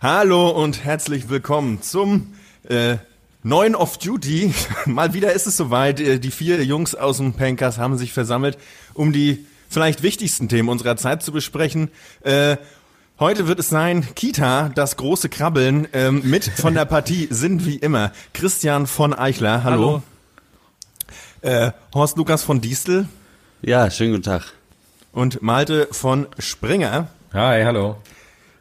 Hallo und herzlich willkommen zum äh, neuen Off-Duty. Mal wieder ist es soweit. Äh, Die vier Jungs aus dem Pankers haben sich versammelt, um die vielleicht wichtigsten Themen unserer Zeit zu besprechen. Äh, Heute wird es sein, Kita, das große Krabbeln. Ähm, mit von der Partie sind wie immer Christian von Eichler, hallo. Äh, Horst Lukas von Diestel Ja, schönen guten Tag. und Malte von Springer. Hi, hallo.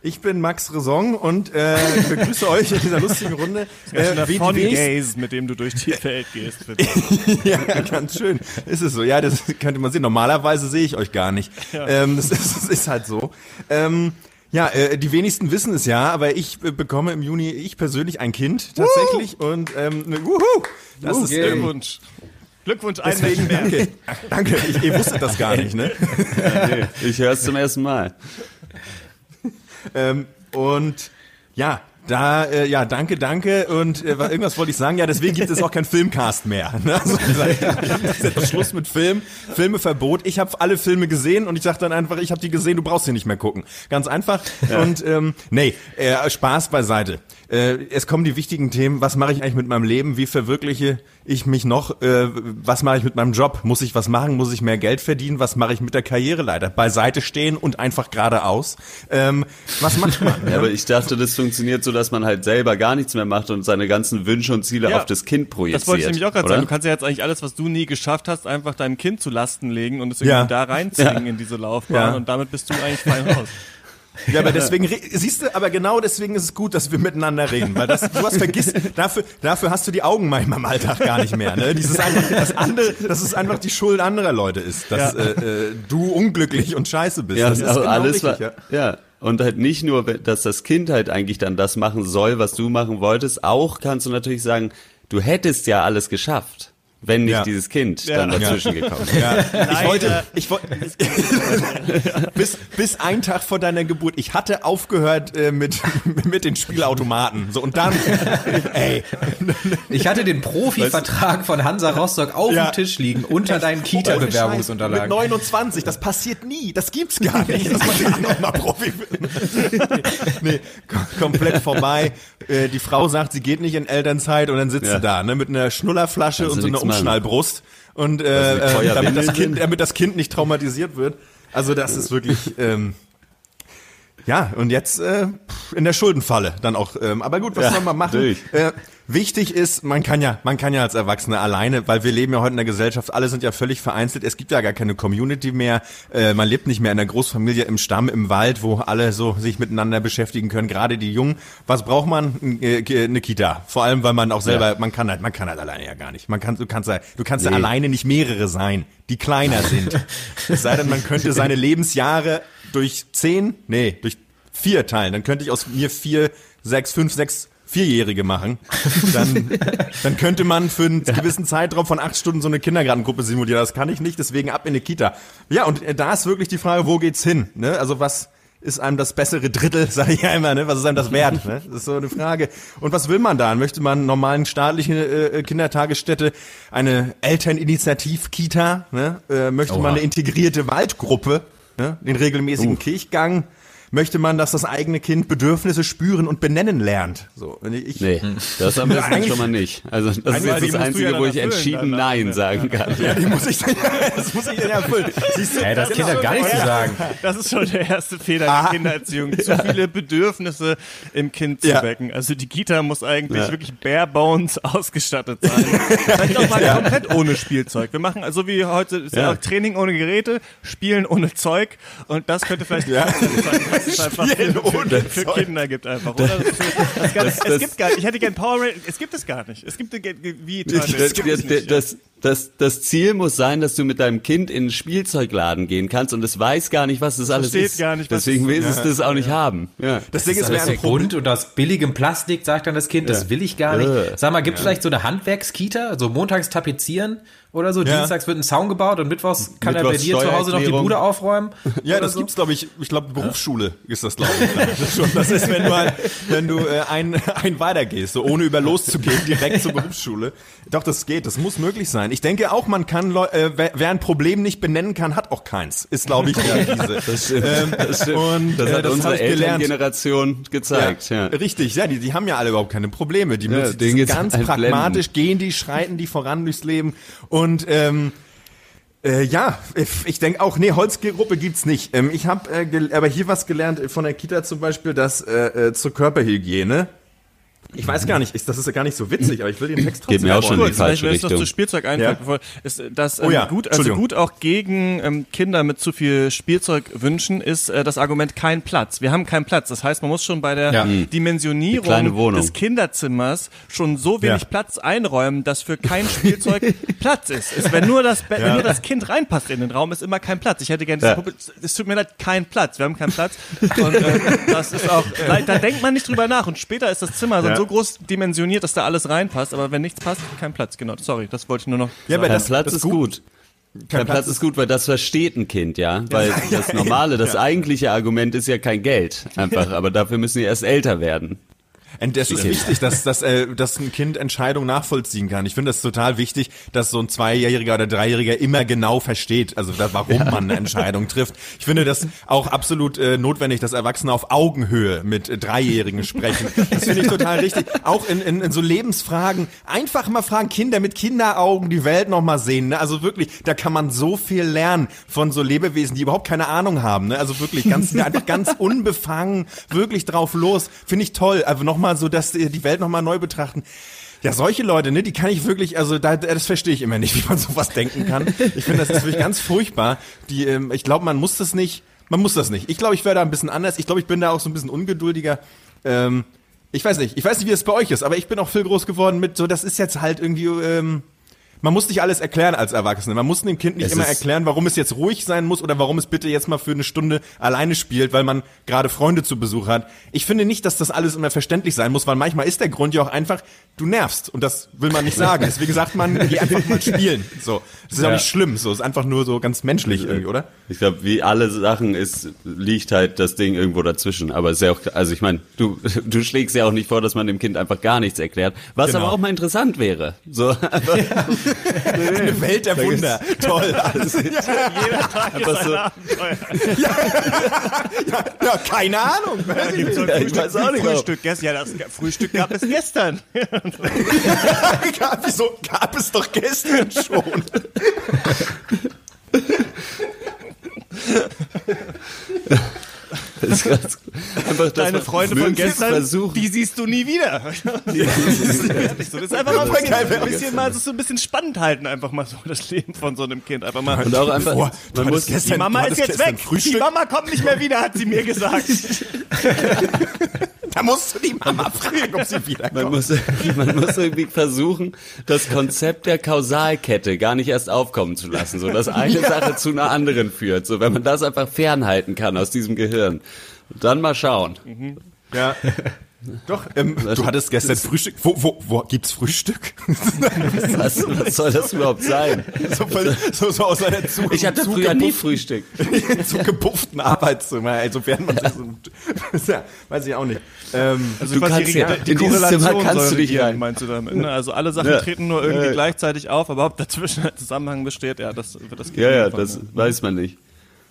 Ich bin Max Resong und äh, begrüße euch in dieser lustigen Runde. Äh, wie die Fun wenigsten- Gaze, mit dem du durch die Welt gehst. ja, ganz schön. Ist es so? Ja, das könnte man sehen. Normalerweise sehe ich euch gar nicht. Ähm, das, ist, das ist halt so. Ähm, ja, äh, die wenigsten wissen es ja, aber ich äh, bekomme im Juni, ich persönlich, ein Kind tatsächlich. Und ähm, wuhu, das ist ähm, Glückwunsch. Glückwunsch, ein deswegen danke. Danke, ich, ihr wusstet das gar nicht, ne? Nee, ich höre es zum ersten Mal. Ähm, und ja, da, äh, ja, danke, danke. Und äh, was- irgendwas wollte ich sagen. Ja, deswegen gibt es auch kein Filmcast mehr. Ne? Also, das ist jetzt Schluss mit Film. Filmeverbot. Ich habe alle Filme gesehen und ich sage dann einfach, ich habe die gesehen, du brauchst sie nicht mehr gucken. Ganz einfach. Und ähm, nee, äh, Spaß beiseite. Äh, es kommen die wichtigen Themen. Was mache ich eigentlich mit meinem Leben? Wie verwirkliche ich mich noch? Äh, was mache ich mit meinem Job? Muss ich was machen? Muss ich mehr Geld verdienen? Was mache ich mit der Karriereleiter? Beiseite stehen und einfach geradeaus. Ähm, was macht man? Ja, aber ich dachte, das funktioniert so, dass man halt selber gar nichts mehr macht und seine ganzen Wünsche und Ziele Ja, auf das Kind projiziert. Das wollte ich nämlich auch gerade sagen. Du kannst ja jetzt eigentlich alles, was du nie geschafft hast, einfach deinem Kind zu Lasten legen und es irgendwie Ja. da reinzwingen in diese Laufbahn Ja. und damit bist du eigentlich fein raus. Ja, aber deswegen, siehst du, aber genau deswegen ist es gut, dass wir miteinander reden, weil das, du hast vergisst, dafür, dafür hast du die Augen manchmal im Alltag gar nicht mehr, ne? Dieses einfach, das andere, dass es einfach die Schuld anderer Leute ist, dass Ja. äh, äh, du unglücklich und scheiße bist. Ja, das ist aber genau alles richtig, war, ja. Und halt nicht nur, dass das Kind halt eigentlich dann das machen soll, was du machen wolltest, auch kannst du natürlich sagen, du hättest ja alles geschafft, wenn nicht Ja. dieses Kind Ja. dann dazwischen gekommen wäre. Ja, ich wollte, ich wollte, bis, bis ein Tag vor deiner Geburt, ich hatte aufgehört äh, mit, mit den Spielautomaten. So, und dann, ey, Ich hatte den Profivertrag von Hansa Rostock auf Ja. dem Tisch liegen, unter deinen Mit Kita-Bewerbungsunterlagen. 29, das passiert nie. Das gibt's gar nicht, dass man da noch mal Profi wird. nee, kom komplett vorbei. Äh, die Frau sagt, sie geht nicht in Elternzeit und dann sitzt Ja. sie da, ne, mit einer Schnullerflasche Kannst und so einer Umschnallbrust. Und äh, Feuerwindeln damit, das kind, damit das Kind nicht traumatisiert wird. Also das ist wirklich, ähm, ja, und jetzt äh, in der Schuldenfalle dann auch. Ähm, aber gut, was Ja, soll man machen? Äh, wichtig ist, man kann ja, man kann ja als Erwachsener alleine, weil wir leben ja heute in der Gesellschaft, alle sind ja völlig vereinzelt. Es gibt ja gar keine Community mehr. Äh, man lebt nicht mehr in der Großfamilie im Stamm, im Wald, wo alle so sich miteinander beschäftigen können. Gerade die Jungen. Was braucht man? Äh, Eine Kita. Vor allem, weil man auch selber, man kann halt, man kann halt alleine ja gar nicht. Man kann, du kannst ja, du kannst ja Nee. alleine nicht mehrere sein, die kleiner sind. es sei denn, man könnte seine Lebensjahre durch zehn, nee, durch vier teilen. Dann könnte ich aus mir vier, sechs, fünf, sechs Vierjährige machen. Dann, dann könnte man für einen gewissen Zeitraum von acht Stunden so eine Kindergartengruppe simulieren. Das kann ich nicht, deswegen ab in eine Kita. Ja, und äh, da ist wirklich die Frage, wo geht's hin? Ne? Also was ist einem das bessere Drittel, sage ich ja immer, ne? Was ist einem das wert? Ne? Das ist so eine Frage. Und was will man da? Möchte man normalen staatlichen äh, Kindertagesstätte, eine Elterninitiativ-Kita? Ne? Äh, möchte man Oha. eine integrierte Waldgruppe? Ne? Den regelmäßigen Kirchgang? Möchte man, dass das eigene Kind Bedürfnisse spüren und benennen lernt? So, wenn ich, Nee, das am besten Eigentlich- schon mal nicht. Also das ist jetzt das Einzige, ja wo dann ich erfüllen, entschieden dann Nein am sagen kann. Ja, die muss ich dann, das muss ich dann erfüllen. Siehst du? Ey, das Kind hat gar nichts zu sagen. Das ist schon der erste Fehler Ah. der Kindererziehung. Zu viele Bedürfnisse im Kind zu Ja. wecken. Also die Kita muss eigentlich Ja. wirklich bare bones ausgestattet sein. Vielleicht auch mal komplett ohne Spielzeug. Wir machen also wie heute ja. Ja. Training ohne Geräte, Spielen ohne Zeug und das könnte vielleicht Ja. sein, dass es einfach Spielen für, ohne für Zeug. Kinder gibt einfach. Oder? Das, das, das, es das- gibt gar, ich hätte gern Power Rangers, es gibt es gar nicht. Es gibt wie Das, es gibt es nicht. das, das, das Ziel muss sein, dass du mit deinem Kind in einen Spielzeugladen gehen kannst und es weiß gar nicht, was das alles versteht ist. gar nicht, was Deswegen es will es das auch nicht haben. Ja. Das Ding ist, Das wäre ist ein der. Grund und aus billigem Plastik sagt dann das Kind, das will ich gar nicht. Äh. Sag mal, gibt es vielleicht so eine Handwerkskita, so montags tapezieren oder so, Ja. dienstags wird ein Zaun gebaut und mittwochs kann er bei Mittwochs dir zu Hause noch die. Bude aufräumen? Ja, das so? gibt's, glaube ich, ich glaube, Berufsschule ist das, glaube ich. Das ist, schon, das ist, wenn du, ein, wenn du äh, ein, ein weitergehst, so ohne über loszugehen, direkt zur Berufsschule. Doch, das geht, das muss möglich sein. Sein. Ich denke auch, man kann, Leu- äh, wer, ein Problem nicht benennen kann, hat auch keins. Ist, glaube ich, ja diese. Das stimmt. Ähm, das stimmt. und, das äh, hat das unsere. Elterngeneration gezeigt. Ja. Richtig, ja, die, die haben ja alle überhaupt keine Probleme. Die, Ja, müssen, ganz halt pragmatisch, gehen die, schreiten die voran durchs Leben. Und ähm, äh, ja, ich denke auch, nee, Holzgruppe gibt's nicht. Ähm, ich habe äh, aber hier was gelernt von der Kita zum Beispiel, dass äh, äh, zur Körperhygiene. Ich weiß gar nicht, ist, das ist ja gar nicht so witzig, aber ich will den Text trotzdem Geht mir auch schon in die Kurz, falsche vielleicht, wenn es noch Richtung. zu Spielzeug einfällt, Ja. bevor, ist, äh, dass Oh ähm, ja, gut, also gut auch gegen ähm, Kinder mit zu viel Spielzeug wünschen, ist äh, das Argument kein Platz. Wir haben keinen Platz. Das heißt, man muss schon bei der Ja. Kleine Dimensionierung des Kinderzimmers schon so wenig Ja. Platz einräumen, dass für kein Spielzeug Platz ist. ist wenn, nur das, wenn nur das Kind reinpasst in den Raum, ist immer kein Platz. Ich hätte gerne, Puppe- es tut mir leid, kein Platz. Wir haben keinen Platz. Und äh, das ist auch, da denkt man nicht drüber nach. Und später ist das Zimmer Ja. So groß dimensioniert, dass da alles reinpasst. Aber wenn nichts passt, kein Platz. Genau, sorry, das wollte ich nur noch Ja, sagen. aber Kein das- Platz das ist gut. gut. Kein Platz ist gut, weil das versteht ein Kind, ja. Weil das normale, das eigentliche Argument ist ja kein Geld. Einfach, aber dafür müssen die erst älter werden. Und das ist wichtig, dass, dass, äh, dass ein Kind Entscheidungen nachvollziehen kann. Ich finde das total wichtig, dass so ein Zweijähriger oder Dreijähriger immer genau versteht, also da, warum man eine Entscheidung trifft. Ich finde das auch absolut äh, notwendig, dass Erwachsene auf Augenhöhe mit äh, Dreijährigen sprechen. Das finde ich total richtig. Auch in, in, in so Lebensfragen einfach mal fragen, Kinder mit Kinderaugen die Welt noch mal sehen. Ne? Also wirklich, da kann man so viel lernen von so Lebewesen, die überhaupt keine Ahnung haben. Ne? Also wirklich ganz, einfach ganz unbefangen, wirklich drauf los. Finde ich toll. Also nochmal so, dass die Welt nochmal neu betrachten. Ja, solche Leute, ne, die kann ich wirklich, also da, das verstehe ich immer nicht, wie man sowas denken kann. Ich finde, das ist wirklich ganz furchtbar. Die, ähm, ich glaube, man muss das nicht, man muss das nicht. Ich glaube, ich wäre da ein bisschen anders. Ich glaube, ich bin da auch so ein bisschen ungeduldiger. Ähm, ich weiß nicht, ich weiß nicht, wie es bei euch ist, aber ich bin auch viel groß geworden mit so, das ist jetzt halt irgendwie, ähm, man muss nicht alles erklären als Erwachsene. Man muss dem Kind nicht Es immer erklären, warum es jetzt ruhig sein muss oder warum es bitte jetzt mal für eine Stunde alleine spielt, weil man gerade Freunde zu Besuch hat. Ich finde nicht, dass das alles immer verständlich sein muss, weil manchmal ist der Grund ja auch einfach, du nervst und das will man nicht sagen. Deswegen sagt man, geh einfach mal spielen. So, das ist auch Ja. nicht schlimm. So, ist einfach nur so ganz menschlich irgendwie, oder? Ich glaube, wie alle Sachen ist, liegt halt das Ding irgendwo dazwischen. Aber ist ja auch, also ich meine, du, du schlägst ja auch nicht vor, dass man dem Kind einfach gar nichts erklärt. Was Genau. aber auch mal interessant wäre. So, einfach, Eine Welt der Wunder. Toll. Alles. Jeder Tag ist so- ein Abenteuer. Ja, keine Ahnung. Gibt's so ein Ja, ich Frühstück, weiß auch nicht, Frühstück gestern. Ja, das Frühstück gab es gestern. Wieso gab es doch gestern schon? das ist einfach, Deine Freunde von gestern, versuchen. die siehst du nie wieder. das ist einfach mal ein bisschen, geil, ein bisschen mal so ein bisschen spannend halten, einfach mal so das Leben von so einem Kind. Einfach mal. Und auch einfach, Boah, man muss, gestern- Die Mama ist jetzt weg. Frühstück? Die Mama kommt nicht mehr wieder, hat sie mir gesagt. Da musst du die Mama fragen, ob sie Man wiederkommt. muss, man muss irgendwie versuchen, das Konzept der Kausalkette gar nicht erst aufkommen zu lassen, so dass eine Sache zu einer anderen führt. So, wenn man das einfach fernhalten kann aus diesem Gehirn. Dann mal schauen. Ja. Doch, ähm, du hattest gestern Frühstück. Wo, wo, wo gibt's Frühstück? Was, was soll das überhaupt sein? so, voll- so, so aus einer zu, Ich hatte zu früher nie Frühstück. zu gepufften Arbeitszimmer, also während man sich so, ja, weiß ich auch nicht. Ähm, Also Du kannst die, ja- die in dieses Korrelation Zimmer kannst du nicht regieren, rein. meinst du damit? Ne? Also alle Sachen Ja. treten nur irgendwie Ja, ja. gleichzeitig auf, aber ob dazwischen ein Zusammenhang besteht, ja, das wird das Ja, ja, das ne? weiß man nicht.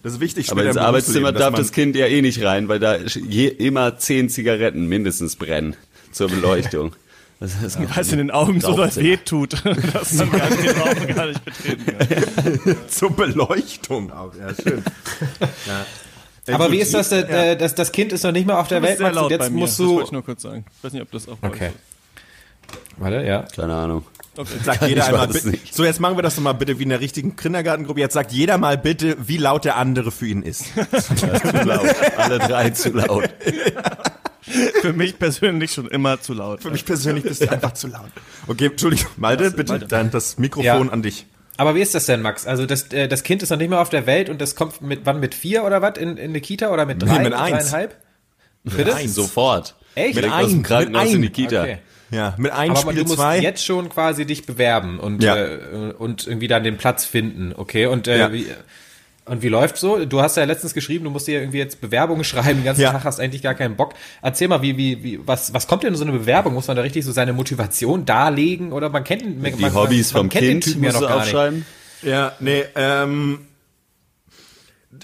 Das ist wichtig. Aber ins im Arbeitszimmer darf das Kind ja eh nicht rein, weil da je, immer zehn Zigaretten mindestens brennen zur Beleuchtung. Das ist Weil es in den Augen so doll Rauchzimmer. weh tut, dass man gar nicht den Raum gar nicht betreten kann. zur Beleuchtung auch. Ja, schön. Ja. Aber wie ist das, äh, äh, das, das Kind ist noch nicht mal auf der Welt, sehr Max, und laut bei jetzt mir, musst das du... wollte ich nur kurz sagen. Ich weiß nicht, ob das auch Okay. euch Warte, ja. Keine Ahnung. Okay. Sagt Ich jeder einmal. So, jetzt machen wir das doch mal bitte wie in der richtigen Kindergartengruppe. Jetzt sagt jeder mal bitte, wie laut der andere für ihn ist. zu laut. Alle drei zu laut. Für mich persönlich schon immer zu laut. Für mich persönlich bist du einfach zu laut. Okay, Entschuldigung, Malte, bitte, dann das Mikrofon Ja. an dich. Aber wie ist das denn, Max? Also das, äh, das Kind ist noch nicht mehr auf der Welt und das kommt mit wann mit vier oder was in, in eine Kita oder mit drei? mit eins. Dreieinhalb? Bitte? eins. Sofort. Echt? Mit aus dem ein, Krankenhaus mit in die. Kita. Okay. Ja, mit einem Aber Spiel du musst zwei. jetzt schon quasi dich bewerben und, Ja. äh, und irgendwie dann den Platz finden, okay? Und äh, Ja. wie, Und wie läuft so? Du hast ja letztens geschrieben, du musst dir irgendwie jetzt Bewerbungen schreiben, den ganzen Ja. Tag hast eigentlich gar keinen Bock. Erzähl mal, wie, wie, wie, was, was kommt denn in so eine Bewerbung? Muss man da richtig so seine Motivation darlegen oder man kennt man, Die man, Hobbys man vom kennt den Kind Typen ja noch gar nicht. aufschreiben. Ja, nee, ähm,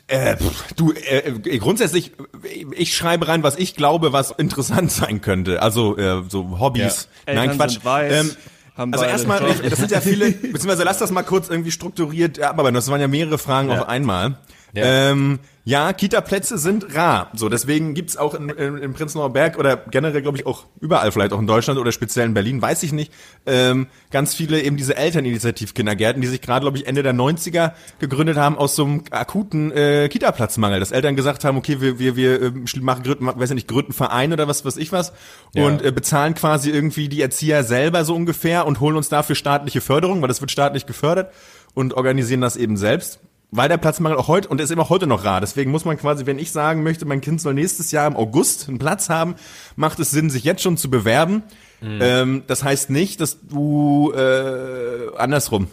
äh, du, äh, äh, grundsätzlich, äh, ich schreibe rein, was ich glaube, was interessant sein könnte. Also äh, so Hobbys. Ja. Nein, Eltern Quatsch. sind weiß, ähm, haben also erstmal, das sind ja viele, beziehungsweise lass das mal kurz irgendwie strukturiert abarbeiten. Das waren ja mehrere Fragen auf einmal. Ja. Ähm, ja, Kita-Plätze sind rar. So, deswegen gibt's auch in, in, in Prenzlauer Berg oder generell, glaube ich, auch überall, vielleicht auch in Deutschland oder speziell in Berlin, weiß ich nicht, ähm, ganz viele eben diese Elterninitiativ-Kindergärten, die sich gerade, glaube ich, Ende der 90er gegründet haben aus so einem akuten äh, Kita-Platzmangel. Dass Eltern gesagt haben, okay, wir, wir, wir schl- machen, gründen, weiß ich nicht, gründen einen Verein oder was weiß ich was Ja. und äh, bezahlen quasi irgendwie die Erzieher selber so ungefähr und holen uns dafür staatliche Förderung, weil das wird staatlich gefördert und organisieren das eben selbst. Weil der Platzmangel auch heute und ist immer heute noch rar. Deswegen muss man quasi, wenn ich sagen möchte, mein Kind soll nächstes Jahr im August einen Platz haben, macht es Sinn, sich jetzt schon zu bewerben. Ähm, das heißt nicht, dass du äh, andersrum.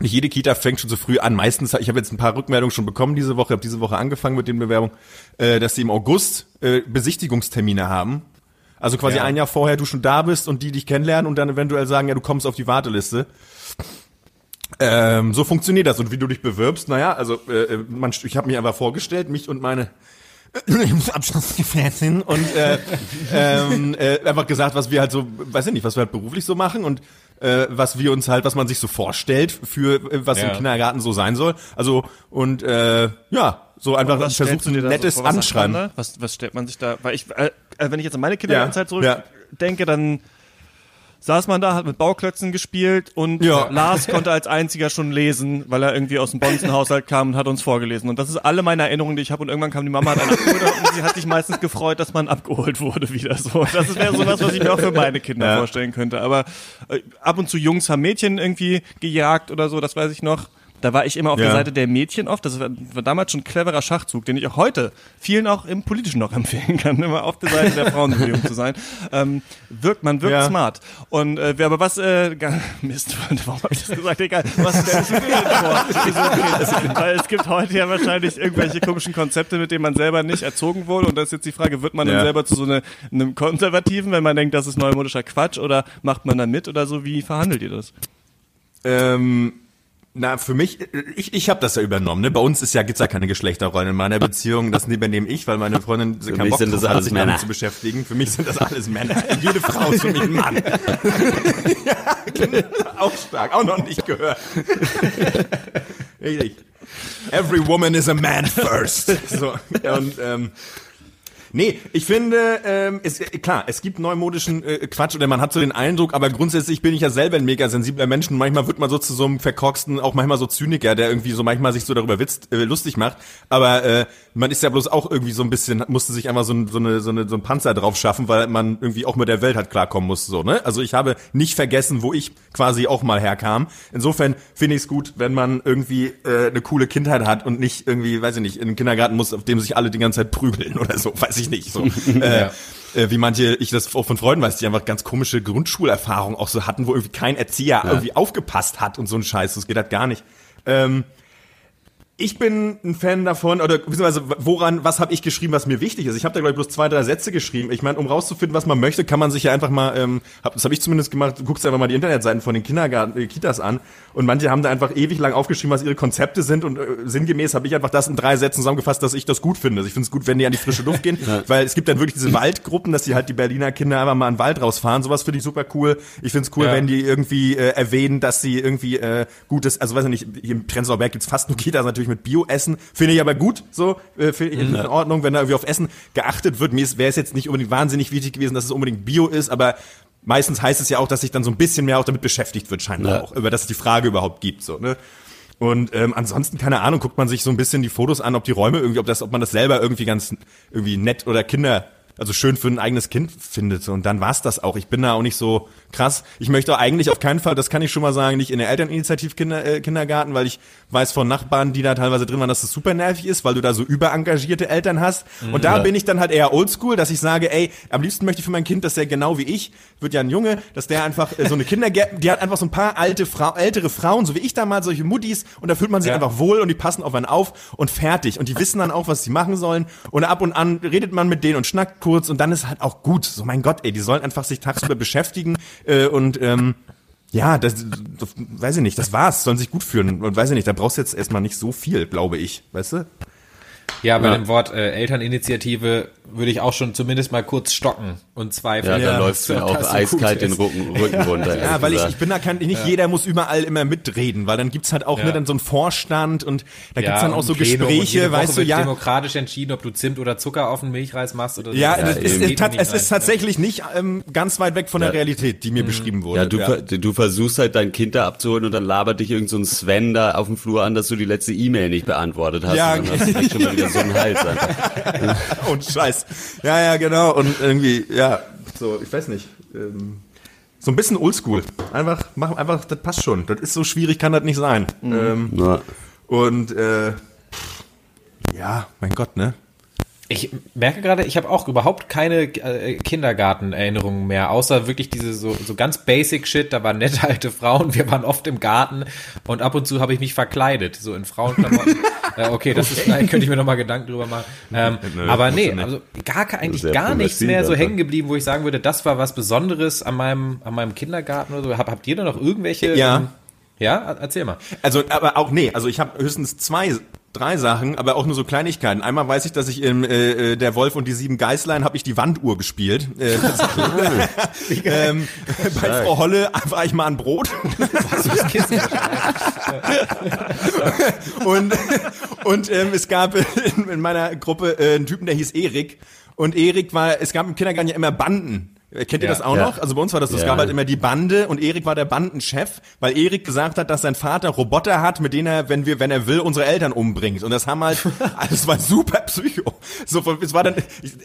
Nicht jede Kita fängt schon so früh an. Meistens, ich habe jetzt ein paar Rückmeldungen schon bekommen diese Woche, habe diese Woche angefangen mit den Bewerbungen, äh, dass sie im August äh, Besichtigungstermine haben. Also quasi Ja. ein Jahr vorher du schon da bist und die dich kennenlernen und dann eventuell sagen, ja, du kommst auf die Warteliste. Ähm, so funktioniert das. Und wie du dich bewirbst, naja, also äh, man, ich habe mich einfach vorgestellt, mich und meine Abschlussgefährtin und äh, ähm, äh, einfach gesagt, was wir halt so, weiß ich nicht, was wir halt beruflich so machen und äh, was wir uns halt, was man sich so vorstellt für äh, was Ja. im Kindergarten so sein soll. Also und äh, ja, so einfach Was versucht ein nettes so vor? Was Anschreiben. Was, was stellt man sich da? Weil ich, äh, äh, wenn ich jetzt an meine Kindergartenzeit Ja, ja. zurückdenke, dann saß man da, hat mit Bauklötzen gespielt und Ja. Lars konnte als einziger schon lesen, weil er irgendwie aus dem Bonzenhaushalt kam und hat uns vorgelesen. Und das ist alle meine Erinnerungen, die ich habe. Und irgendwann kam die Mama, hat einen abgeholt und sie hat sich meistens gefreut, dass man abgeholt wurde wieder. So, das wäre sowas, was ich mir auch für meine Kinder Ja. vorstellen könnte. Aber äh, ab und zu Jungs haben Mädchen irgendwie gejagt oder so, das weiß ich noch. Da war ich immer auf Ja. der Seite der Mädchen oft. Das war, war damals schon ein cleverer Schachzug, den ich auch heute vielen auch im Politischen noch empfehlen kann, immer auf der Seite der Frauenbewegung zu sein. Ähm, wirkt, man wirkt Ja. smart. Und äh, wer aber was, äh, Mist, warum habe ich das gesagt? Egal, was stellst du dir denn vor? Kids? Weil es gibt heute ja wahrscheinlich irgendwelche komischen Konzepte, mit denen man selber nicht erzogen wurde. Und da ist jetzt die Frage, wird man Ja. dann selber zu so eine, einem Konservativen, wenn man denkt, das ist neumodischer Quatsch, oder macht man da mit oder so? Wie verhandelt ihr das? Ähm, na, für mich, ich, ich habe das ja übernommen. Ne? Bei uns ist ja gibt's ja keine Geschlechterrollen in meiner Beziehung. Das übernehme ich, weil meine Freundin keinen mich Bock sind das hat, sich Männer. damit zu beschäftigen. Für mich sind das alles Männer. Jede Frau ist für mich ein Mann. ja, genau. auch stark, auch noch nicht gehört. Richtig. Every woman is a man first. So, und ähm, Nee, ich finde, ähm, es, äh, klar, es gibt neumodischen äh, Quatsch oder man hat so den Eindruck, aber grundsätzlich bin ich ja selber ein mega sensibler Mensch und manchmal wird man so zu so einem verkorksten, auch manchmal so Zyniker, der irgendwie so manchmal sich so darüber witzt, äh, lustig macht, aber äh, man ist ja bloß auch irgendwie so ein bisschen, musste sich einfach so, so, eine, so, eine, so ein Panzer drauf schaffen, weil man irgendwie auch mit der Welt halt klarkommen muss, so, ne? Also ich habe nicht vergessen, wo ich quasi auch mal herkam. Insofern finde ich es gut, wenn man irgendwie äh, eine coole Kindheit hat und nicht irgendwie, weiß ich nicht, in den Kindergarten muss, auf dem sich alle die ganze Zeit prügeln oder so, weiß ich nicht. So. äh, äh, wie manche, ich das auch von Freunden weiß, die einfach ganz komische Grundschulerfahrungen auch so hatten, wo irgendwie kein Erzieher irgendwie aufgepasst hat und so ein Scheiß. Das geht halt gar nicht. Ähm, ich bin ein Fan davon, oder beziehungsweise woran, was habe ich geschrieben, was mir wichtig ist? Ich habe da, glaube ich, bloß zwei, drei Sätze geschrieben. Ich meine, um rauszufinden, was man möchte, kann man sich ja einfach mal, ähm, hab, das habe ich zumindest gemacht, du guckst einfach mal die Internetseiten von den Kindergarten, äh, Kitas an und manche haben da einfach ewig lang aufgeschrieben, was ihre Konzepte sind und äh, sinngemäß habe ich einfach das in drei Sätzen zusammengefasst, dass ich das gut finde. Also ich finde es gut, wenn die an die frische Luft gehen, weil es gibt dann wirklich diese Waldgruppen, dass die halt die Berliner Kinder einfach mal in den Wald rausfahren. Sowas finde ich super cool. Ich finde es cool, Ja. wenn die irgendwie äh, erwähnen, dass sie irgendwie äh, gutes, also weiß ich nicht, hier im Prenzlauer Berg gibt's fast nur Kitas natürlich mit Bio-Essen. Finde ich aber gut, so, äh, finde ich in Ordnung, wenn da irgendwie auf Essen geachtet wird. Mir wäre es jetzt nicht unbedingt wahnsinnig wichtig gewesen, dass es unbedingt Bio ist, aber meistens heißt es ja auch, dass sich dann so ein bisschen mehr auch damit beschäftigt wird, scheinbar Ja. auch, über dass es die Frage überhaupt gibt, so, ne? Und ähm, ansonsten, keine Ahnung, guckt man sich so ein bisschen die Fotos an, ob die Räume irgendwie, ob das, ob man das selber irgendwie ganz irgendwie nett oder Kinder also schön für ein eigenes Kind findet. Und dann war's das auch. Ich bin da auch nicht so krass. Ich möchte auch eigentlich auf keinen Fall, das kann ich schon mal sagen, nicht in der Elterninitiativ Kinder, äh, Kindergarten, weil ich weiß von Nachbarn, die da teilweise drin waren, dass das super nervig ist, weil du da so überengagierte Eltern hast. Und da Ja. bin ich dann halt eher oldschool, dass ich sage, ey, am liebsten möchte ich für mein Kind, dass der genau wie ich, wird ja ein Junge, dass der einfach äh, so eine Kindergärten, die hat einfach so ein paar alte Frau, ältere Frauen, so wie ich damals, solche Muttis, und da fühlt man sich Ja. einfach wohl und die passen auf einen auf und fertig. Und die wissen dann auch, was sie machen sollen. Und ab und an redet man mit denen und schnackt kurz und dann ist halt auch gut. So mein Gott, ey, die sollen einfach sich tagsüber beschäftigen äh, und ähm, ja, das, das weiß ich nicht, das war's, sollen sich gut fühlen und weiß ich nicht, da brauchst du jetzt erstmal nicht so viel, glaube ich, weißt du? Ja, bei Ja. dem Wort äh, Elterninitiative würde ich auch schon zumindest mal kurz stocken und zweifeln. Ja, da Ja, läuft mir auch eiskalt den. Rücken, Rücken runter. Ja, weil ich, gesagt. ich bin da kein, nicht jeder muss überall immer mitreden, weil dann gibt's halt auch Ja. ne, dann so einen Vorstand und da gibt's dann auch so Plenum Gespräche, weißt du, ja. demokratisch entschieden, ob du Zimt oder Zucker auf den Milchreis machst oder so. Ja, Das es, ist, geht es, nicht es ist rein. tatsächlich nicht ähm, ganz weit weg von der Ja. Realität, die mir beschrieben wurde. Ja, du, ver- du versuchst halt dein Kind da abzuholen und dann labert dich irgend so ein Sven da auf dem Flur an, dass du die letzte E-Mail nicht beantwortet hast. Ja, und dann hast du direkt schon mal wieder so einen Hals einfach. und Scheiß. Ja, ja, genau. Und irgendwie, ja, so, ich weiß nicht. Ähm, so ein bisschen oldschool. Einfach, mach einfach, das passt schon. Das ist so schwierig, kann das nicht sein. Ähm, Ja. und äh, ja, mein Gott, ne? Ich merke gerade, ich habe auch überhaupt keine äh, Kindergartenerinnerungen mehr, außer wirklich diese so, so ganz basic Shit. Da waren nette alte Frauen, wir waren oft im Garten und ab und zu habe ich mich verkleidet, so in Frauenklamotten. äh, okay, das ist vielleicht könnte ich mir noch mal Gedanken drüber machen. Ähm, Nö, aber nee, also gar eigentlich gar nichts mehr so hängen geblieben, wo ich sagen würde, das war was Besonderes an meinem an meinem Kindergarten oder so. Hab, habt ihr da noch irgendwelche? Ja. Ähm, ja, erzähl mal. Also, aber auch, nee, also ich habe höchstens zwei, drei Sachen, aber auch nur so Kleinigkeiten. Einmal weiß ich, dass ich im äh, äh, Der Wolf und die sieben Geißlein habe ich die Wanduhr gespielt. Äh, ähm, bei Frau Holle war ich mal ein Brot. und und ähm, es gab in, in meiner Gruppe äh, einen Typen, der hieß Erik. Und Erik war, es gab im Kindergarten ja immer Banden. Kennt ihr Ja. das auch Ja. noch? Also bei uns war das, es Ja. gab halt immer die Bande und Erik war der Bandenchef, weil Erik gesagt hat, dass sein Vater Roboter hat, mit denen er, wenn wir, wenn er will, unsere Eltern umbringt. Und das haben halt, das war super Psycho. So, es war dann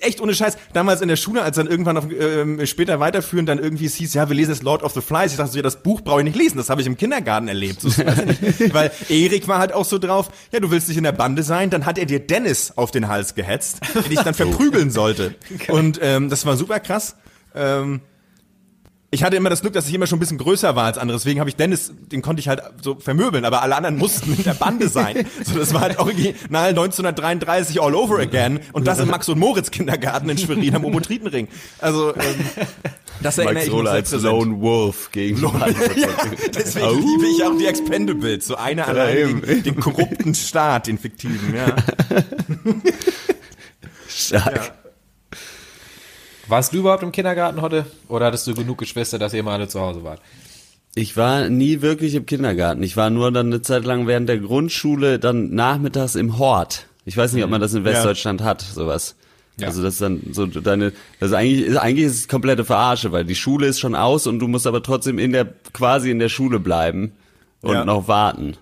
echt ohne Scheiß. Damals in der Schule, als dann irgendwann auf, ähm, später weiterführend dann irgendwie es hieß, ja, wir lesen das Lord of the Flies. Ich dachte so, ja, das Buch brauche ich nicht lesen. Das habe ich im Kindergarten erlebt. So, ich. Weil Erik war halt auch so drauf, ja, du willst nicht in der Bande sein, dann hat er dir Dennis auf den Hals gehetzt, der dich dann verprügeln sollte. Und ähm, das war super krass. Ähm, ich hatte immer das Glück, dass ich immer schon ein bisschen größer war als andere. Deswegen habe ich Dennis, den konnte ich halt so vermöbeln, aber alle anderen mussten in der Bande sein. So, das war halt original 1933 all over again. Und das im Max- und Moritz-Kindergarten in Schwerin am Obotritenring. Also, ähm, das erinnere Max ich mich als präsent. Lone Wolf gegen ja, deswegen Au. liebe ich auch die Expendables. So einer allein eben. gegen den korrupten Staat, den fiktiven, ja. Stark. Warst du überhaupt im Kindergarten heute? Oder hattest du genug Geschwister, dass ihr mal alle zu Hause wart? Ich war nie wirklich im Kindergarten. Ich war nur dann eine Zeit lang während der Grundschule dann nachmittags im Hort. Ich weiß nicht, ob man das in Westdeutschland hat, sowas. Ja. Also das ist dann so deine, das ist eigentlich, ist, eigentlich ist es komplette Verarsche, weil die Schule ist schon aus und du musst aber trotzdem in der, quasi in der Schule bleiben und Ja. noch warten.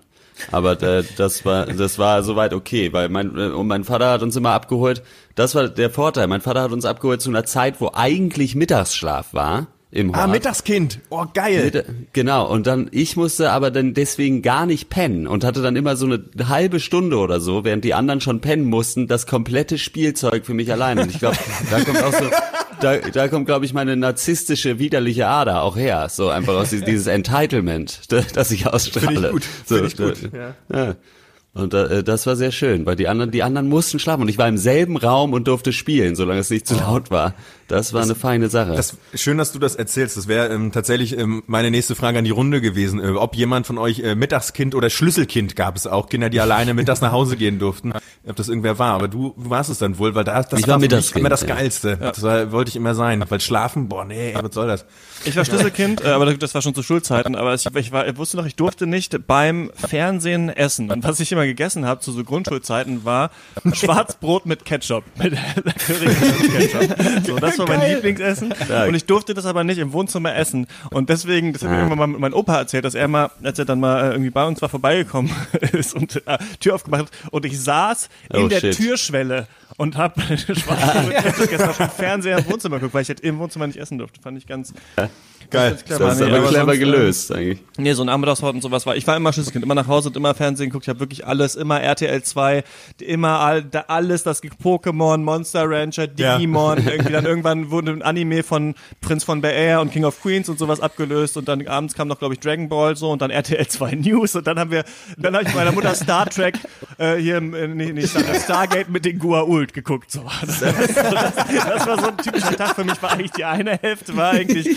Aber äh, das war, das war soweit okay, weil mein, äh, und mein Vater hat uns immer abgeholt. Das war der Vorteil. Mein Vater hat uns abgeholt zu einer Zeit, wo eigentlich Mittagsschlaf war. Im Ah, Hort. Mittagskind. Oh, geil. Mitte- Genau, und dann, ich musste aber dann deswegen gar nicht pennen und hatte dann immer so eine halbe Stunde oder so, während die anderen schon pennen mussten, das komplette Spielzeug für mich allein. Und ich glaube, da kommt auch so, da, da kommt, glaube ich, meine narzisstische, widerliche Ader auch her. So einfach aus dieses, dieses Entitlement, das ich ausstrahle. Finde ich gut. So, Finde ich gut. Ja. ja. Und äh, das war sehr schön, weil die anderen, die anderen mussten schlafen und ich war im selben Raum und durfte spielen, solange es nicht zu laut war. Das war eine feine Sache. Das, schön, dass du das erzählst. Das wäre ähm, tatsächlich ähm, meine nächste Frage an die Runde gewesen. Äh, ob jemand von euch äh, Mittagskind oder Schlüsselkind gab es auch, Kinder, die alleine mittags nach Hause gehen durften. Ob das irgendwer war, aber du, du warst es dann wohl, weil da, das Ich war mich Mittagskind, immer das ja. Geilste. Das war, wollte ich immer sein. Weil schlafen, boah, nee, was soll das? Ich war Schlüsselkind, äh, aber das war schon zu Schulzeiten. Aber ich, ich, war, ich wusste noch, ich durfte nicht beim Fernsehen essen. Und was ich immer gegessen habe zu so Grundschulzeiten, war Schwarzbrot mit Ketchup. Mit Ketchup. So, das war mein Lieblingsessen. Und ich durfte das aber nicht im Wohnzimmer essen. Und deswegen, das hat mir irgendwann mal mein Opa erzählt, dass er mal, als er dann mal äh, irgendwie bei uns war, vorbeigekommen ist und äh, Tür aufgemacht hat und ich saß in Oh, der shit. Türschwelle und habe mit Ketchup gegessen, auf dem Fernseher im Wohnzimmer geguckt, weil ich halt im Wohnzimmer nicht essen durfte. Fand ich ganz, Geil. Das clever. ist Nee, aber clever sonst, äh, gelöst, eigentlich. Nee, so ein Nachmittagshort und sowas war. Ich war immer Schlüsselkind, immer nach Hause und immer Fernsehen geguckt. Ich habe wirklich alles, immer RTL 2, immer all, da alles, das Pokémon, Monster Rancher, Ja. Digimon. irgendwie dann irgendwann wurde ein Anime von Prinz von Bel Air und King of Queens und sowas abgelöst und dann abends kam noch, glaube ich, Dragon Ball so und dann RTL 2 News und dann haben wir, dann habe ich meiner Mutter Star Trek äh, hier, im- äh, nee, nicht Star Stargate mit den Gua'uld geguckt. So. Das, das, das, das war so ein typischer Tag für mich. War eigentlich die eine Hälfte war eigentlich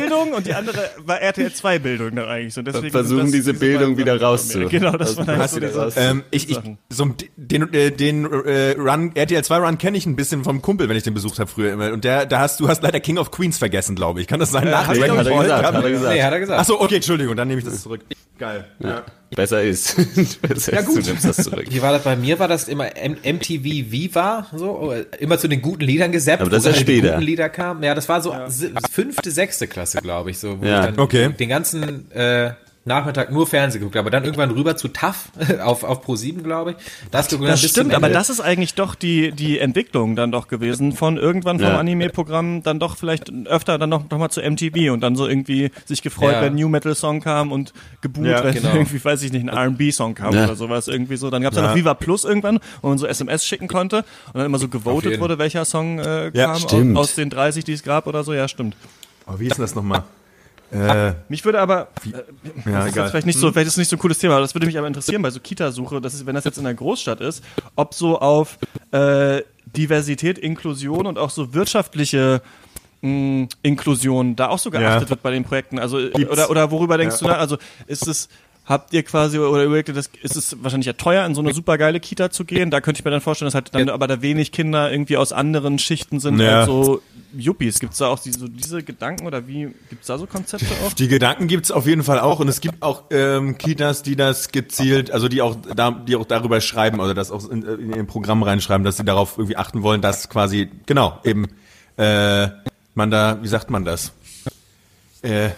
Bildung und die andere war RTL 2 Bildung dann eigentlich. So, deswegen Versuchen das- diese Bildung beiden wieder Sachen rauszu- von mir. Genau, das war dann Hast so diese, raus- Ähm, ich, ich, so den, äh, den äh, Run, RTL 2 Run kenne ich ein bisschen vom Kumpel, wenn ich den besucht habe früher immer. Und der, da hast du hast leider King of Queens vergessen, glaube ich. Kann das sein? Nach ich Dragon Hat er gesagt, hat er gesagt. Nee, hat er gesagt. Achso, okay, Entschuldigung, dann nehme ich das zurück. Geil. Ja. Besser ist. Besser Ja, ist, gut. du nimmst das zurück. Wie war das bei mir? War das immer M MTV Viva, so immer zu den guten Liedern gesäppt, Aber das wo ist ja dann die später. guten Lieder kamen. Ja, das war so si- fünfte, sechste Klasse, glaube ich, so, wo Ja, ich dann okay. den ganzen äh, Nachmittag nur Fernsehen geguckt, aber dann irgendwann rüber zu TAF auf auf Pro 7, glaube ich. Das, Das stimmt, aber das ist eigentlich doch die, die Entwicklung dann doch gewesen von irgendwann vom Ja. Anime-Programm dann doch vielleicht öfter dann noch, noch mal zu MTV und dann so irgendwie sich gefreut, Ja. wenn ein New Metal Song kam und gebuht, Ja, wenn genau. irgendwie, weiß ich nicht, ein R&B Song kam Ja. oder sowas irgendwie so. Dann gab's ja Ja. noch Viva Plus irgendwann, wo man so SMS schicken konnte und dann immer so gewotet wurde, welcher Song äh, kam aus, aus den 30, die es gab oder so. Ja, stimmt. Oh, wie ist denn das nochmal? Äh, Mich würde aber, äh, ja, das ist vielleicht nicht so, vielleicht ist nicht so ein cooles Thema, aber das würde mich aber interessieren bei so Kita-Suche, das ist, wenn das jetzt in einer Großstadt ist, ob so auf äh, Diversität, Inklusion und auch so wirtschaftliche mh, Inklusion da auch so geachtet Ja. wird bei den Projekten. Also oder oder worüber denkst du da? Also ist es Habt ihr quasi oder überlegt, ihr, das ist es wahrscheinlich ja teuer, in so eine supergeile Kita zu gehen? Da könnte ich mir dann vorstellen, dass halt dann aber da wenig Kinder irgendwie aus anderen Schichten sind, Ja. als so Yuppies. Gibt's da auch diese, so diese Gedanken oder wie gibt's da so Konzepte auch? Die Gedanken gibt's auf jeden Fall auch und es gibt auch ähm, Kitas, die das gezielt, also die auch da, die auch darüber schreiben oder das auch in, in ihrem Programm reinschreiben, dass sie darauf irgendwie achten wollen, dass quasi genau eben äh, man da, wie sagt man das? Äh,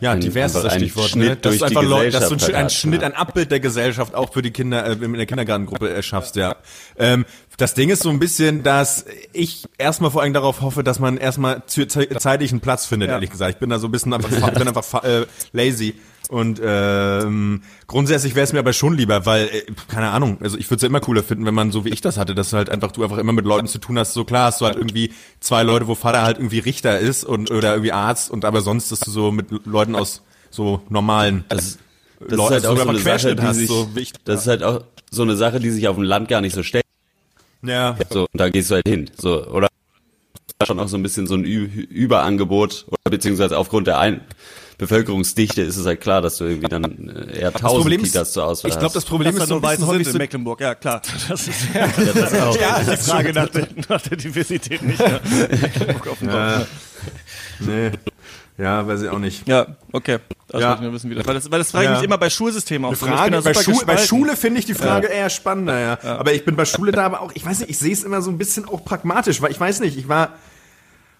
ja, Ein- divers ist das ein Stichwort. Schnitt ne? Du die einfach Leute, dass du ein, ein hat, Schnitt, ein Abbild der Gesellschaft auch für die Kinder äh, in der Kindergartengruppe erschaffst, ja. Ähm, das Ding ist so ein bisschen, dass ich erstmal vor allem darauf hoffe, dass man erstmal zu- ze- zeitig einen Platz findet, Ja. ehrlich gesagt. Ich bin da so ein bisschen einfach, bin einfach fa- äh, lazy. Und ähm, grundsätzlich wäre es mir aber schon lieber, weil, äh, keine Ahnung, also ich würde es ja immer cooler finden, wenn man so wie ich das hatte, dass du halt einfach du einfach immer mit Leuten zu tun hast. So klar hast du halt irgendwie zwei Leute, wo Vater halt irgendwie Richter ist und oder irgendwie Arzt und aber sonst, dass du so mit Leuten aus so normalen Das, das Leute, ist halt auch so eine Sache, die hast, sich, so ich- das ist halt auch so eine Sache, die sich auf dem Land gar nicht so stellt. ja. So, und da gehst du halt hin. So, oder schon auch so ein bisschen so ein Ü Überangebot, oder beziehungsweise aufgrund der ein Bevölkerungsdichte ist es halt klar, dass du irgendwie dann äh, eher tausend Problem ist, Kitas zur Auswahl ich glaube, das Problem Dass ist so nur ein bisschen häufig in Mecklenburg, ja klar. Das ist ja, das auch. ja, die Frage nach der, nach der Diversität nicht. Ne? Mecklenburg auf dem Ja. Nee. Ja, weiß ich auch nicht. Ja, okay. Das Ja. nur wissen, wie das, weil das, weil das frage ich Ja. mich immer bei Schulsystemen auch. Frage, bei, Schu bei. Schule finde ich die Frage eher spannender, ja. Aber ich bin bei Schule da aber auch, ich weiß nicht, ich sehe es immer so ein bisschen auch pragmatisch, weil ich weiß nicht, ich war,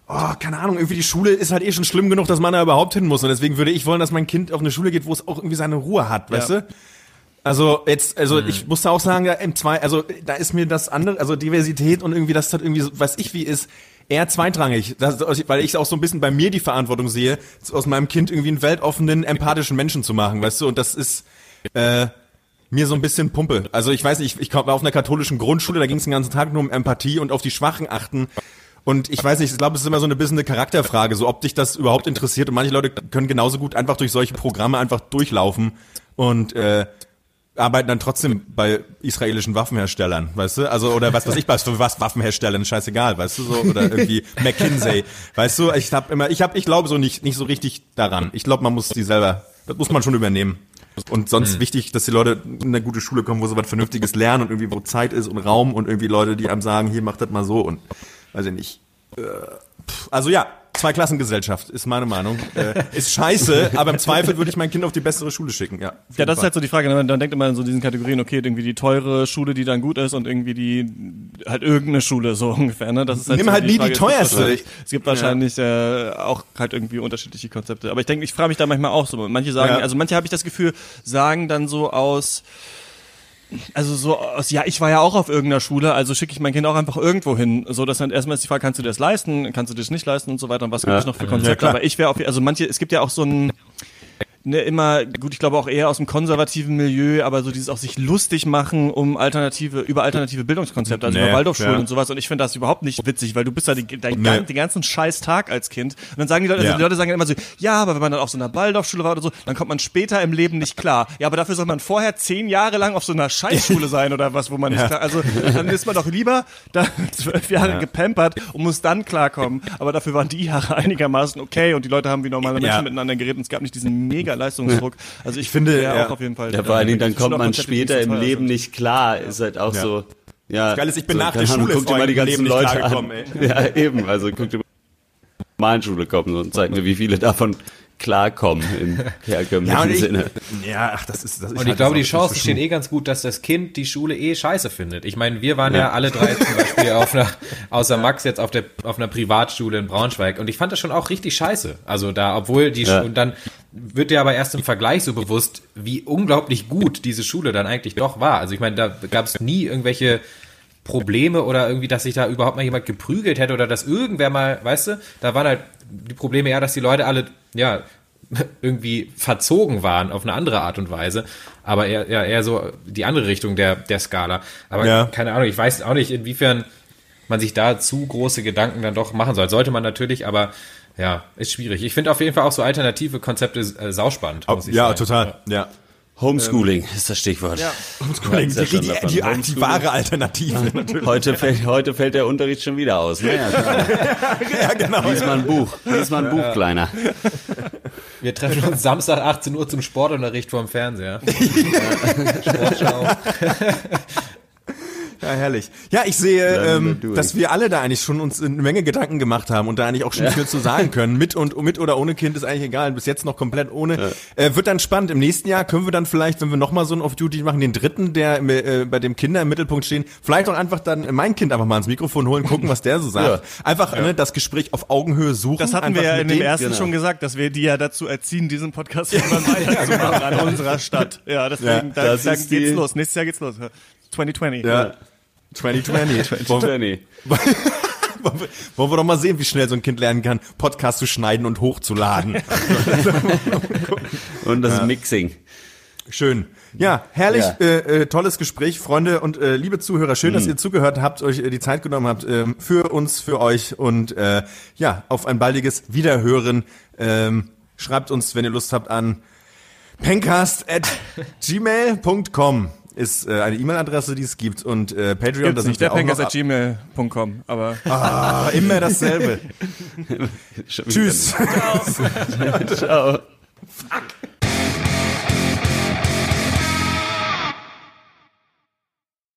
oh, keine Ahnung, irgendwie die Schule ist halt eh schon schlimm genug, dass man da überhaupt hin muss und deswegen würde ich wollen, dass mein Kind auf eine Schule geht, wo es auch irgendwie seine Ruhe hat, weißt Ja. du? Also jetzt, also ich muss da auch sagen, ja, M2, also da ist mir das andere, also Diversität und irgendwie das hat irgendwie, so, weiß ich wie ist, eher zweitrangig, das, weil ich auch so ein bisschen bei mir die Verantwortung sehe, aus meinem Kind irgendwie einen weltoffenen, empathischen Menschen zu machen, weißt du? Und das ist äh, mir so ein bisschen Pumpe. Also ich weiß nicht, ich, ich war auf einer katholischen Grundschule, da ging es den ganzen Tag nur um Empathie und auf die Schwachen achten. Und ich weiß nicht, ich glaube, es ist immer so eine bisschen eine Charakterfrage, so ob dich das überhaupt interessiert. Und manche Leute können genauso gut einfach durch solche Programme einfach durchlaufen und äh, arbeiten dann trotzdem bei israelischen Waffenherstellern, weißt du? Also oder was weiß ich was für was Waffenherstellern, scheißegal, weißt du so oder irgendwie McKinsey, weißt du? Ich habe immer ich habe ich glaube so nicht nicht so richtig daran. Ich glaube, man muss die selber das muss man schon übernehmen. Und sonst wichtig, dass die Leute in eine gute Schule kommen, wo sie was Vernünftiges lernen und irgendwie wo Zeit ist und Raum und irgendwie Leute, die einem sagen, hier macht das mal so und weiß ich nicht. Äh, also ja, Zweiklassengesellschaft, ist meine Meinung. Äh, ist scheiße, aber im Zweifel würde ich mein Kind auf die bessere Schule schicken, ja. Ja, das ist halt so die Frage. Man, man denkt immer in so diesen Kategorien, okay, irgendwie die teure Schule, die dann gut ist und irgendwie die halt irgendeine Schule so ungefähr. Ne? Das ist halt Nimm so halt die nie Frage. die teuerste. Es gibt wahrscheinlich äh, auch halt irgendwie unterschiedliche Konzepte. Aber ich denke, ich frage mich da manchmal auch so. Manche sagen, Ja. also manche habe ich das Gefühl, sagen dann so aus also so aus, ja, ich war ja auch auf irgendeiner Schule, also schicke ich mein Kind auch einfach irgendwo hin. So, dass dann erstmal ist die Frage, kannst du dir das leisten, kannst du dir das nicht leisten und so weiter und was gibt Ja. es noch für Konzepte. klar. Aber ich wäre auf, also manche, es gibt ja auch so ein, ne, immer, gut, ich glaube auch eher aus dem konservativen Milieu, aber so dieses auch sich lustig machen um alternative, über alternative Bildungskonzepte, also Nee, über Waldorfschulen ja. und sowas. Und ich finde das überhaupt nicht witzig, weil du bist da die, dein, Nee. den ganzen scheiß Tag als Kind. Und dann sagen die Leute, also Ja. die Leute sagen immer so, ja, aber wenn man dann auf so einer Waldorfschule war oder so, dann kommt man später im Leben nicht klar. Ja, aber dafür soll man vorher zehn Jahre lang auf so einer Scheißschule sein oder was, wo man nicht klar, also dann ist man doch lieber da zwölf Jahre gepampert und muss dann klarkommen. Aber dafür waren die Jahre einigermaßen okay und die Leute haben wie normale Menschen Ja. miteinander geredet und es gab nicht diesen mega Leistungsdruck. Also ich finde, ja ja. auch auf jeden Fall. Ja, vor allen Dingen, dann kommt man später im Leben sind. nicht klar. Ist halt auch Ja. so. Ja, Geil ist, ich bin so, nach der Schule guck dir mal die im ganzen Leben nicht Leute klargekommen, an. Ja, eben. Also guck dir mal die normalen Schule kommen und zeig mir, wie viele davon klarkommen im herkömmlichen Ja, Sinne. ja, ach, das ist, das ist Und ich glaube, die Chancen stehen eh ganz gut, dass das Kind die Schule eh scheiße findet. Ich meine, wir waren ja, alle drei zum Beispiel auf einer, außer Max jetzt auf der, auf einer Privatschule in Braunschweig. Und ich fand das schon auch richtig scheiße. Also da, obwohl die, Ja. Und dann wird dir aber erst im Vergleich so bewusst, wie unglaublich gut diese Schule dann eigentlich doch war. Also ich meine, da gab es nie irgendwelche Probleme oder irgendwie, dass sich da überhaupt mal jemand geprügelt hätte oder dass irgendwer mal, weißt du, da waren halt die Probleme eher, dass die Leute alle, ja, irgendwie verzogen waren auf eine andere Art und Weise, aber eher, eher, eher so die andere Richtung der, der Skala. Aber Ja. keine Ahnung, ich weiß auch nicht, inwiefern man sich da zu große Gedanken dann doch machen soll. Sollte man natürlich, aber ja, ist schwierig. Ich finde auf jeden Fall auch so alternative Konzepte äh, sauspannend. muss ich ja, sagen. total, ja. Homeschooling ist das Stichwort. Ja. Homeschooling, ja die, die, die, die, wahre Alternative natürlich. Heute, fällt, heute fällt der Unterricht schon wieder aus. Klar. ja, genau. lies mal ein Buch. Lies mal ein Buch, Kleiner. Wir treffen uns Samstag 18 Uhr zum Sportunterricht vorm Fernseher. Sportschau. Ja, herrlich. Ja, ich sehe, Dann ähm, dass wir alle da eigentlich schon uns eine Menge Gedanken gemacht haben und da eigentlich auch schon viel zu sagen können. Mit und mit oder ohne Kind ist eigentlich egal. Bis jetzt noch komplett ohne. Äh, wird dann spannend. Im nächsten Jahr können wir dann vielleicht, wenn wir noch mal so ein Off-Duty machen, den dritten, der äh, bei dem Kinder im Mittelpunkt stehen, vielleicht auch einfach dann mein Kind einfach mal ans Mikrofon holen, gucken, was der so sagt. Ja. Einfach Ne, das Gespräch auf Augenhöhe suchen. Das hatten wir ja in dem dem- ersten genau. schon gesagt, dass wir die ja dazu erziehen, diesen Podcast irgendwann weiterzumachen an unserer Stadt. Ja, deswegen, Ja, da, das da ist geht's die- los. Nächstes Jahr geht's los. 2020. Ja. 2020. Wollen wir- Jenny. wollen wir- wollen wir doch mal sehen, wie schnell so ein Kind lernen kann, Podcast zu schneiden und hochzuladen. Und das Mixing. Schön. Ja, herrlich, Ja. Äh, äh, tolles Gespräch, Freunde und äh, liebe Zuhörer. Schön, dass ihr zugehört habt, euch äh, die Zeit genommen habt ähm, für uns, für euch und äh, ja, auf ein baldiges Wiederhören. Ähm, schreibt uns, wenn ihr Lust habt, an pencast at gmail.com ist äh, eine E-Mail-Adresse, die es gibt und äh, Patreon, Gibt's da nicht, der gmail.com, aber Ah, immer dasselbe. Tschüss. Ciao. Fuck.